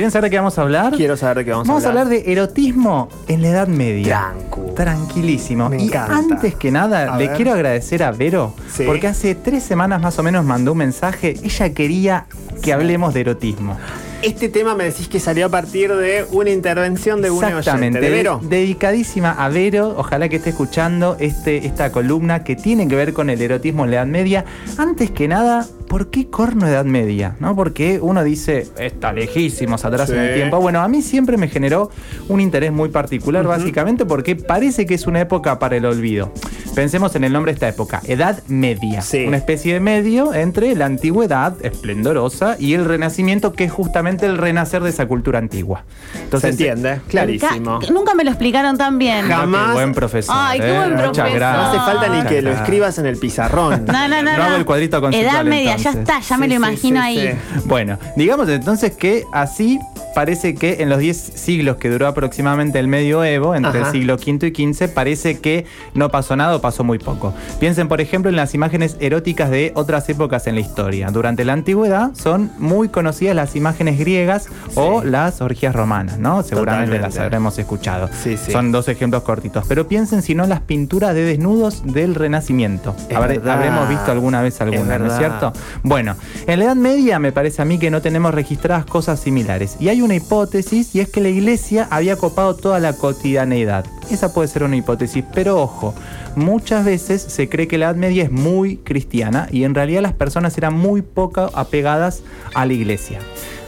¿Quieren saber de qué vamos a hablar? Quiero saber de qué vamos, Vamos a hablar. de erotismo en la Edad Media. Trancu. Tranquilísimo. Me y encanta. antes que nada, A le ver. quiero agradecer a Vero, Sí. porque hace tres semanas más o menos mandó un mensaje. Ella quería que hablemos de erotismo. Este tema me decís que salió a partir de una intervención de un Exactamente. ¿De Vero? Dedicadísima a Vero. Ojalá que esté escuchando este, esta columna que tiene que ver con el erotismo en la Edad Media. Antes que nada, ¿por qué corno Edad Media? ¿No? Porque uno dice, está lejísimos atrás Sí. en el tiempo. Bueno, a mí siempre me generó un interés muy particular, básicamente porque parece que es una época para el olvido. Pensemos en el nombre de esta época, Edad Media. Sí. Una especie de medio entre la antigüedad esplendorosa y el renacimiento, que es justamente el renacer de esa cultura antigua. Se entiende, clarísimo. Ca- Nunca me lo explicaron tan bien. Ja- Jamás- Qué buen profesor. Ay, qué eh. buen Muchas profesor. gracias. No hace falta ni Muchas que lo escribas en el pizarrón. No, no, no. No no. hago el cuadrito conceptual, Edad media, ya está, ya me Sí, lo imagino sí, ahí. sí. Bueno, digamos entonces que así parece que en los 10 siglos que duró aproximadamente el medioevo, entre Ajá. el siglo V y XV, parece que no pasó nada o pasó muy poco. Piensen, por ejemplo, en las imágenes eróticas de otras épocas en la historia. Durante la antigüedad son muy conocidas las imágenes griegas o las orgías romanas, ¿no? Seguramente Totalmente. las habremos escuchado. Sí, sí. Son dos ejemplos cortitos. Pero piensen si no las pinturas de desnudos del Renacimiento. Habré- habremos visto alguna vez alguna, ¿no es cierto? Bueno, en la Edad Media me parece a mí que no tenemos registradas cosas similares. Y hay una hipótesis y es que la iglesia había copado toda la cotidianeidad. Esa puede ser una hipótesis, pero ojo, muchas veces se cree que la Edad Media es muy cristiana y en realidad las personas eran muy poco apegadas a la iglesia.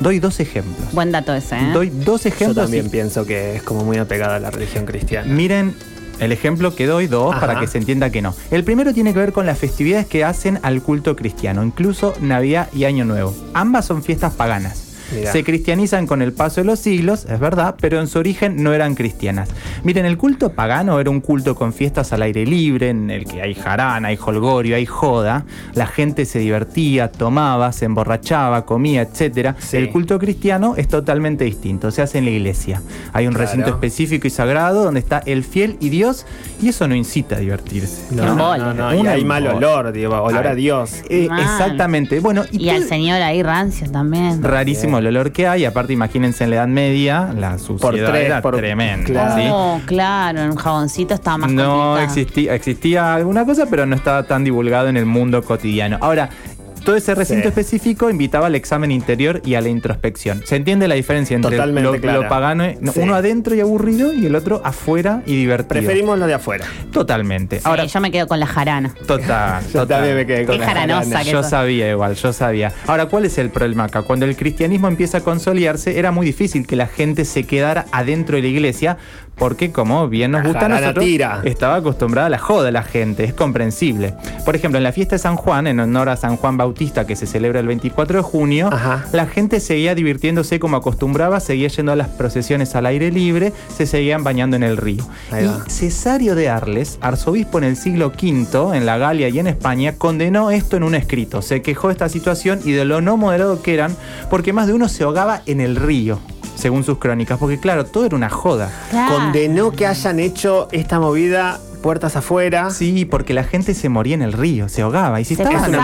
Doy dos ejemplos. Buen dato ese, ¿eh? Doy dos Yo ejemplos. también y- pienso que es como muy apegada a la religión cristiana. Miren el ejemplo que doy, dos, Ajá. para que se entienda que no. El primero tiene que ver con las festividades que hacen al culto cristiano, incluso Navidad y Año Nuevo. Ambas son fiestas paganas. Mirá. Se cristianizan con el paso de los siglos, es verdad, pero en su origen no eran cristianas. Miren, el culto pagano era un culto con fiestas al aire libre, en el que hay jarana, hay holgorio, hay joda. La gente se divertía, tomaba, se emborrachaba, comía, etc. Sí. El culto cristiano es totalmente distinto, se hace en la iglesia. Hay un Claro. recinto específico y sagrado donde está el fiel y Dios, y eso no incita a divertirse. No, no, no, no, y hay mal olor, digo, olor A. Dios. Eh, exactamente. Bueno, y, Y al señor ahí rancio también. rarísimo el olor que hay. Aparte, imagínense en la Edad Media, la suciedad tres, era por- tremenda. claro. ¿sí? Oh, claro, en un jaboncito estaba más No complicado. existía, existía alguna cosa, pero no estaba tan divulgado en el mundo cotidiano. Ahora, todo ese recinto Sí. específico invitaba al examen interior y a la introspección. ¿Se entiende la diferencia entre Totalmente lo, pagano, no, Sí. uno adentro y aburrido y el otro afuera y divertido? Preferimos lo de afuera. Totalmente. Sí, Ahora, yo me quedo con la jarana. total, Yo total. también me quedé con Qué la jaranosa jarana. que Yo sos. sabía igual, yo sabía. Ahora, ¿cuál es el problema acá? Cuando el cristianismo empieza a consolidarse, era muy difícil que la gente se quedara adentro de la iglesia, porque como bien nos gusta a nosotros, tira. estaba acostumbrada a la joda la gente, es comprensible. Por ejemplo, en la fiesta de San Juan, en honor a San Juan Bautista, que se celebra el 24 de junio, Ajá. la gente seguía divirtiéndose como acostumbraba, seguía yendo a las procesiones al aire libre, se seguían bañando en el río. Y Cesario de Arles, arzobispo en el siglo V, en la Galia y en España, condenó esto en un escrito. Se quejó de esta situación y de lo no moderado que eran, porque más de uno se ahogaba en el río, según sus crónicas, porque claro, todo era una joda. Claro. Condenó que hayan hecho esta movida puertas afuera. Sí, porque la gente se moría en el río, se ahogaba. Y si Se estaban de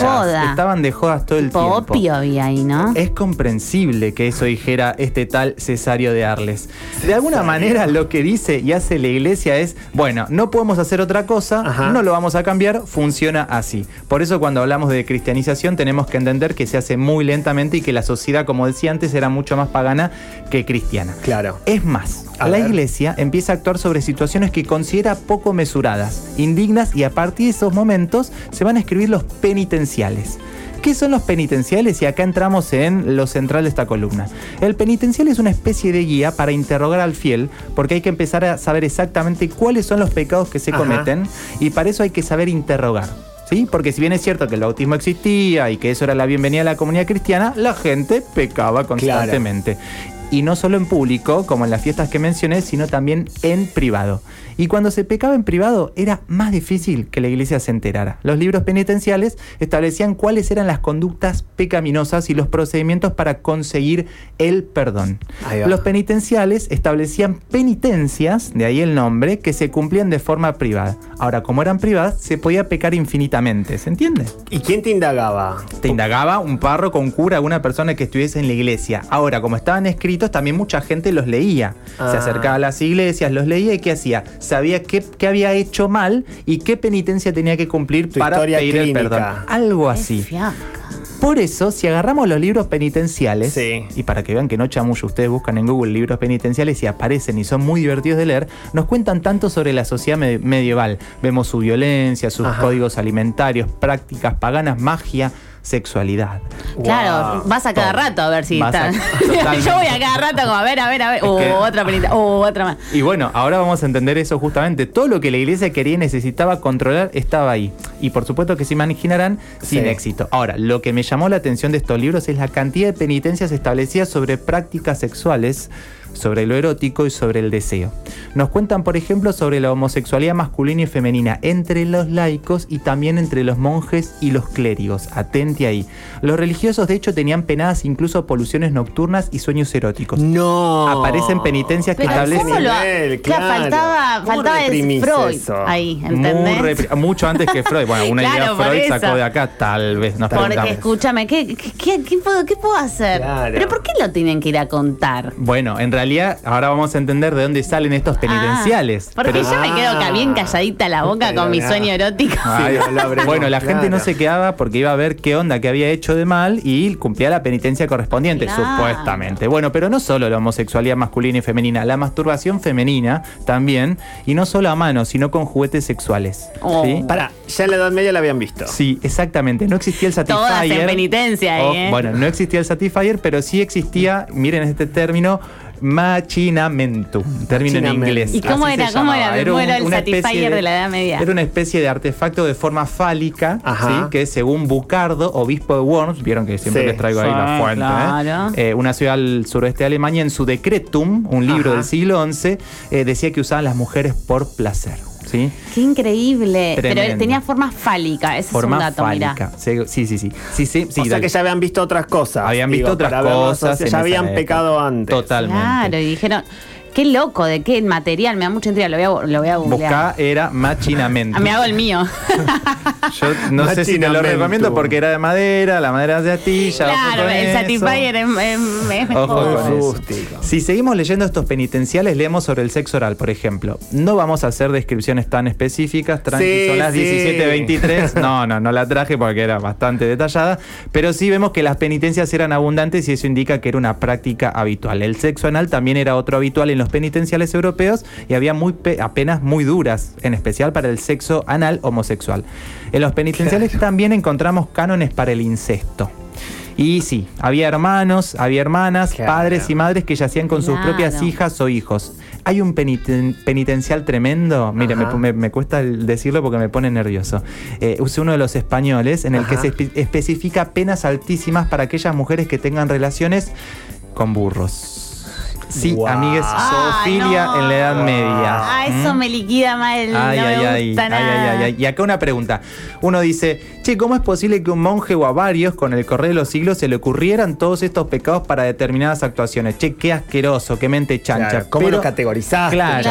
joda. estaban de jodas todo el Tipo tiempo. opio había ahí, ¿no? Es comprensible que eso dijera este tal Cesario de Arles. De alguna manera lo que dice y hace la iglesia es, bueno, no podemos hacer otra cosa, Ajá. no lo vamos a cambiar, funciona así. Por eso cuando hablamos de cristianización tenemos que entender que se hace muy lentamente y que la sociedad, como decía antes, era mucho más pagana que cristiana. Claro. Es más, A la ver. iglesia empieza a actuar sobre situaciones que considera poco mesuradas, indignas y a partir de esos momentos se van a escribir los penitenciales. ¿Qué son los penitenciales? Y acá entramos en lo central de esta columna. El penitencial es una especie de guía para interrogar al fiel, porque hay que empezar a saber exactamente cuáles son los pecados que se Ajá. cometen, y para eso hay que saber interrogar. ¿Sí? Porque si bien es cierto que el bautismo existía y que eso era la bienvenida a la comunidad cristiana, la gente pecaba constantemente. Y no solo en público, como en las fiestas que mencioné, sino también en privado. Y cuando se pecaba en privado era más difícil que la iglesia se enterara. Los libros penitenciales establecían cuáles eran las conductas pecaminosas y los procedimientos para conseguir el perdón. Los penitenciales establecían penitencias, de ahí el nombre, que se cumplían de forma privada. Ahora, como eran privadas, se podía pecar infinitamente, ¿se entiende? ¿Y quién te indagaba? Te indagaba un párroco, un cura, alguna persona que estuviese en la iglesia. Ahora, como estaban escritos, también mucha gente los leía. Se Ah. acercaba a las iglesias, los leía y ¿qué hacía? Sabía qué, qué había hecho mal y qué penitencia tenía que cumplir Tu para historia pedir el perdón. Algo así. Por eso, si agarramos los libros penitenciales, Sí. y para que vean que no chamullo, ustedes buscan en Google libros penitenciales y aparecen y son muy divertidos de leer, nos cuentan tanto sobre la sociedad me- medieval. Vemos su violencia, sus Ajá. códigos alimentarios, prácticas paganas, magia, sexualidad. Claro, Wow. vas a cada rato a ver si Vas a- está. totalmente. Yo voy a cada rato como a ver, a ver, a ver. Oh, que- otra penita. Oh, otra más. Y bueno, ahora vamos a entender eso justamente. Todo lo que la iglesia quería y necesitaba controlar estaba ahí. Y por supuesto que se imaginarán sin Sí. éxito. Ahora, lo que me llamó la atención de estos libros es la cantidad de penitencias establecidas sobre prácticas sexuales, sobre lo erótico y sobre el deseo. Nos cuentan, por ejemplo, sobre la homosexualidad masculina y femenina entre los laicos y también entre los monjes y los clérigos. Atente ahí. Los religiosos, de hecho, tenían penadas incluso poluciones nocturnas y sueños eróticos. No. Aparecen penitencias que establecen ¿cómo lo nivel, claro, claro. faltaba, ¿Cómo faltaba el reprimís Freud eso? ahí, ¿entendés? mucho antes que Freud. Bueno, una idea Claro, por Freud eso. sacó de acá, tal vez. Nos Porque preguntamos. escúchame, ¿qué, qué, qué- qué puedo, qué puedo hacer? Claro. ¿Pero por qué lo tienen que ir a contar? Bueno, en realidad, ahora vamos a entender de dónde salen estos penitenciales. Ah, porque Pero- yo me quedo ca- bien calladita la boca con mi sueño erótico. Ay, Sí, lo bueno, la gente no se quedaba porque iba a ver qué onda que había hecho de mal y cumplía la penitencia correspondiente, Claro. supuestamente. Bueno, pero no solo la homosexualidad masculina y femenina, la masturbación femenina también, y no solo a mano, sino con juguetes sexuales. Oh. ¿sí? Para, ya en la Edad Media la habían visto. Sí, exactamente. No existía el Satisfyer. Todas en penitencia ahí, ¿eh? Bueno, no existía el Satisfyer, pero sí existía, miren este término, machinamentum, término en inglés. ¿Y cómo Así era? ¿Cómo era? ¿Cómo un- era el una Satisfyer de la Edad Media? Era una especie de artefacto de forma fálica, que según Bucardo, obispo de Worms, vieron que siempre Sí. les traigo ahí la Sí, fuente, ¿eh? Eh, una ciudad al suroeste de Alemania, en su Decretum, un libro Ajá. del siglo XI, eh, decía que usaban las mujeres por placer. ¿Sí? Qué increíble. Pero Tremendo. tenía forma fálica. Ese Forma es un dato, fálica. Sí, sí, sí. sí, sí, sí, sí, o sea que ya habían visto otras cosas. Habían visto otras cosas o sea, en ya habían época. pecado antes. Totalmente. Claro, y dijeron, qué loco, de qué material, me da mucha intriga, lo voy a, lo voy a googlear. Buscá era machinamento. Ah, me hago el mío. Yo no sé si te lo recomiendo porque era de madera, la madera es de astilla. ojo claro, el eso. Satisfyer es, es- es mejor. Ojo con eso. Rústico. Si seguimos leyendo estos penitenciales, leemos sobre el sexo oral, por ejemplo. No vamos a hacer descripciones tan específicas, tranqui, Sí, son las sí. 17.23. No, no, no la traje porque era bastante detallada. Pero sí vemos que las penitencias eran abundantes y eso indica que era una práctica habitual. El sexo anal también era otro habitual en los penitenciales europeos y había muy pe- apenas muy duras, en especial para el sexo anal homosexual. En los penitenciales también encontramos cánones para el incesto. Y sí, había hermanos, había hermanas, Claro. padres y madres que yacían con sus propias hijas o hijos. Hay un peniten- penitencial tremendo, mire, me, Ajá. me- me cuesta decirlo porque me pone nervioso. Eh, es uno de los españoles en el que se espe- especifica penas altísimas para aquellas mujeres que tengan relaciones con burros. Sí, Guau. amigues, zoofilia no. en la Edad Media. Ah, eso ¿Mm? me liquida mal. Ay, no ay, me ay, gusta ay, nada. ay, ay, ay. Y acá una pregunta. Uno dice, che, ¿cómo es posible que un monje o a varios con el correr de los siglos se le ocurrieran todos estos pecados para determinadas actuaciones? Che, qué asqueroso, qué mente chancha. Claro, ¿Cómo Pero- lo categorizaste? Claro.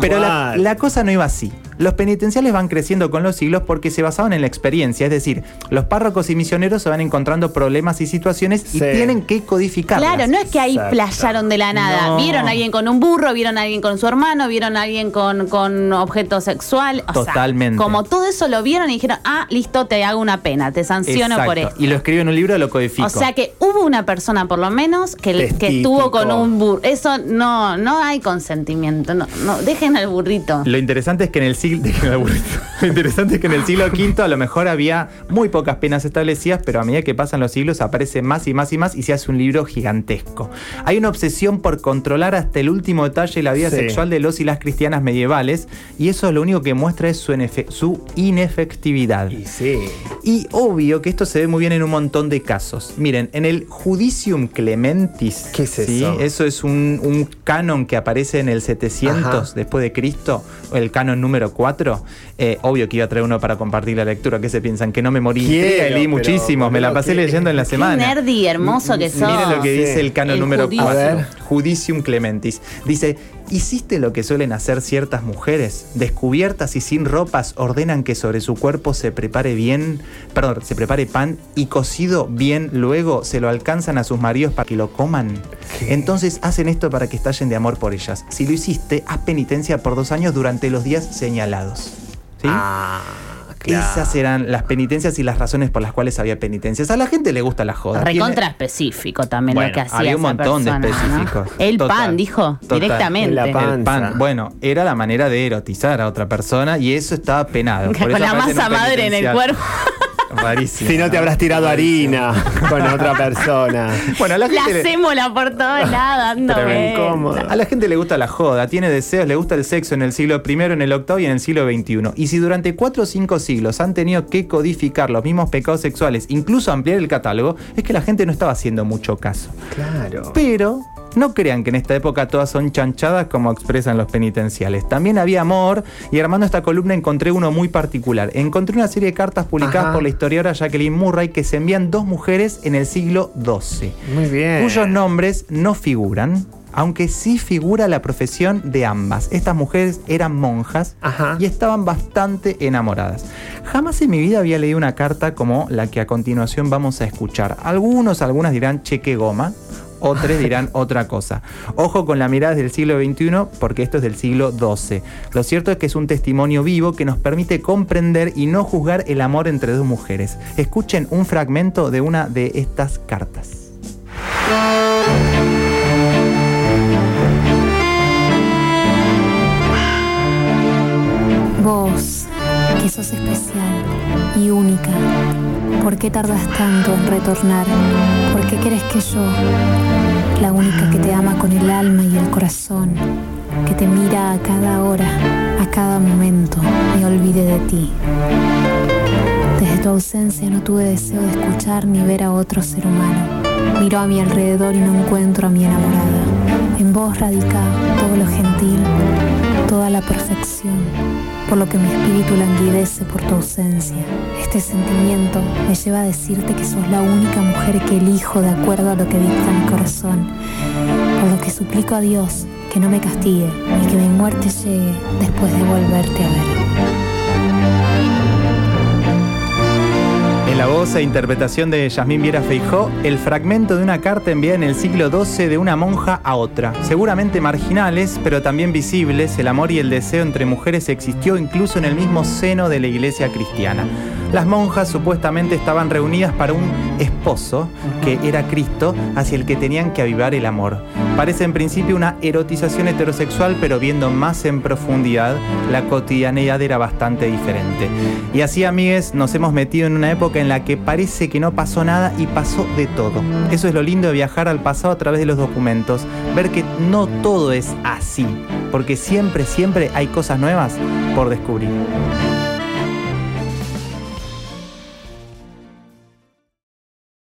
Pero la cosa no iba así. Los penitenciales van creciendo con los siglos porque se basaban en la experiencia, es decir, los párrocos y misioneros se van encontrando problemas y situaciones y tienen que codificarlas. Claro, no es que ahí Exacto. playaron de la nada. No. Vieron a alguien con un burro, vieron a alguien con su hermano, vieron a alguien con, con objeto sexual. O sea, Totalmente. como todo eso lo vieron y dijeron, ah, listo, te hago una pena, te sanciono por esto. Y lo escribo en un libro, lo codifico. O sea que hubo una persona por lo menos que, estuvo con un burro. Eso no, no hay consentimiento. No, no, dejen al burrito. Lo interesante es que en el siglo siglo. Lo interesante es que en el siglo V a lo mejor había muy pocas penas establecidas, pero a medida que pasan los siglos aparece más y más y más y se hace un libro gigantesco. Hay una obsesión por controlar hasta el último detalle la vida Sí. sexual de los y las cristianas medievales, y eso lo único que muestra es su, inefe- su inefectividad. Y sí. Y obvio que esto se ve muy bien en un montón de casos. Miren, en el Judicium Clementis. ¿Qué es eso? Eso es un, un canon que aparece en el 700 Ajá. después de Cristo, el canon número 4. Eh, obvio que iba a traer uno para compartir la lectura. ¿Qué se piensan? Que no me morí. Quiero, leí pero, muchísimos. Me la pasé ¿qué- leyendo en la Qué semana. nerdy hermoso que sos. Miren lo que Sí. dice el canon El número judicium. 4. A ver. Judicium Clementis. Dice, ¿hiciste lo que suelen hacer ciertas mujeres? Descubiertas y sin ropas, ordenan que sobre su cuerpo se prepare bien, perdón, se prepare pan y cocido bien, luego se lo alcanzan a sus maridos para que lo coman. ¿Qué? Entonces hacen esto para que estallen de amor por ellas. Si lo hiciste, haz penitencia por dos años durante los días señalados. ¿Sí? Ah, claro. Esas eran las penitencias y las razones por las cuales había penitencias. A la gente le gusta la joda. Tiene- Recontra específico también Bueno, lo que hacía había un esa montón de específicos. El Total. pan, dijo, Total. directamente. La. El pan, bueno, era la manera de erotizar a otra persona y eso estaba penado. Por Con eso la masa madre en el cuerpo. Rarísimo. Si no te habrás tirado harina con otra persona. Bueno, a la La gente le- sémola por todos lados. A la gente le gusta la joda, tiene deseos, le gusta el sexo en el siglo I, en el octavo y en el siglo XXI. Y si durante cuatro o cinco siglos han tenido que codificar los mismos pecados sexuales, incluso ampliar el catálogo, es que la gente no estaba haciendo mucho caso. Claro. Pero no crean que en esta época todas son chanchadas como expresan los penitenciales. También había amor y armando esta columna encontré uno muy particular. Encontré una serie de cartas publicadas Ajá. por la historiadora Jacqueline Murray que se envían dos mujeres en el siglo XII, Muy bien. cuyos nombres no figuran. Aunque sí figura la profesión de ambas. Estas mujeres eran monjas Ajá. y estaban bastante enamoradas. Jamás en mi vida había leído una carta como la que a continuación vamos a escuchar. Algunos, algunas dirán cheque goma, otros dirán otra cosa. Ojo con la mirada del siglo XXI porque esto es del siglo XII. Lo cierto es que es un testimonio vivo que nos permite comprender y no juzgar el amor entre dos mujeres. Escuchen un fragmento de una de estas cartas. Vos, que sos especial y única, ¿por qué tardas tanto en retornar? ¿Por qué querés que yo, la única que te ama con el alma y el corazón, que te mira a cada hora, a cada momento, me olvide de ti? Desde tu ausencia no tuve deseo de escuchar ni ver a otro ser humano. Miro a mi alrededor y no encuentro a mi enamorada. En vos radica todo lo gentil, toda la perfección, por lo que mi espíritu languidece por tu ausencia. Este sentimiento me lleva a decirte que sos la única mujer que elijo de acuerdo a lo que dicta mi corazón, por lo que suplico a Dios que no me castigue y que mi muerte llegue después de volverte a ver. La voz e interpretación de Yasmín Viera Feijó, el fragmento de una carta enviada en el siglo XII de una monja a otra. Seguramente marginales, pero también visibles, el amor y el deseo entre mujeres existió incluso en el mismo seno de la iglesia cristiana. Las monjas supuestamente estaban reunidas para un esposo, que era Cristo, hacia el que tenían que avivar el amor. Parece en principio una erotización heterosexual, pero viendo más en profundidad, la cotidianeidad era bastante diferente. Y así, amigues, nos hemos metido en una época en la que parece que no pasó nada y pasó de todo. Eso es lo lindo de viajar al pasado a través de los documentos, ver que no todo es así, porque siempre, siempre hay cosas nuevas por descubrir.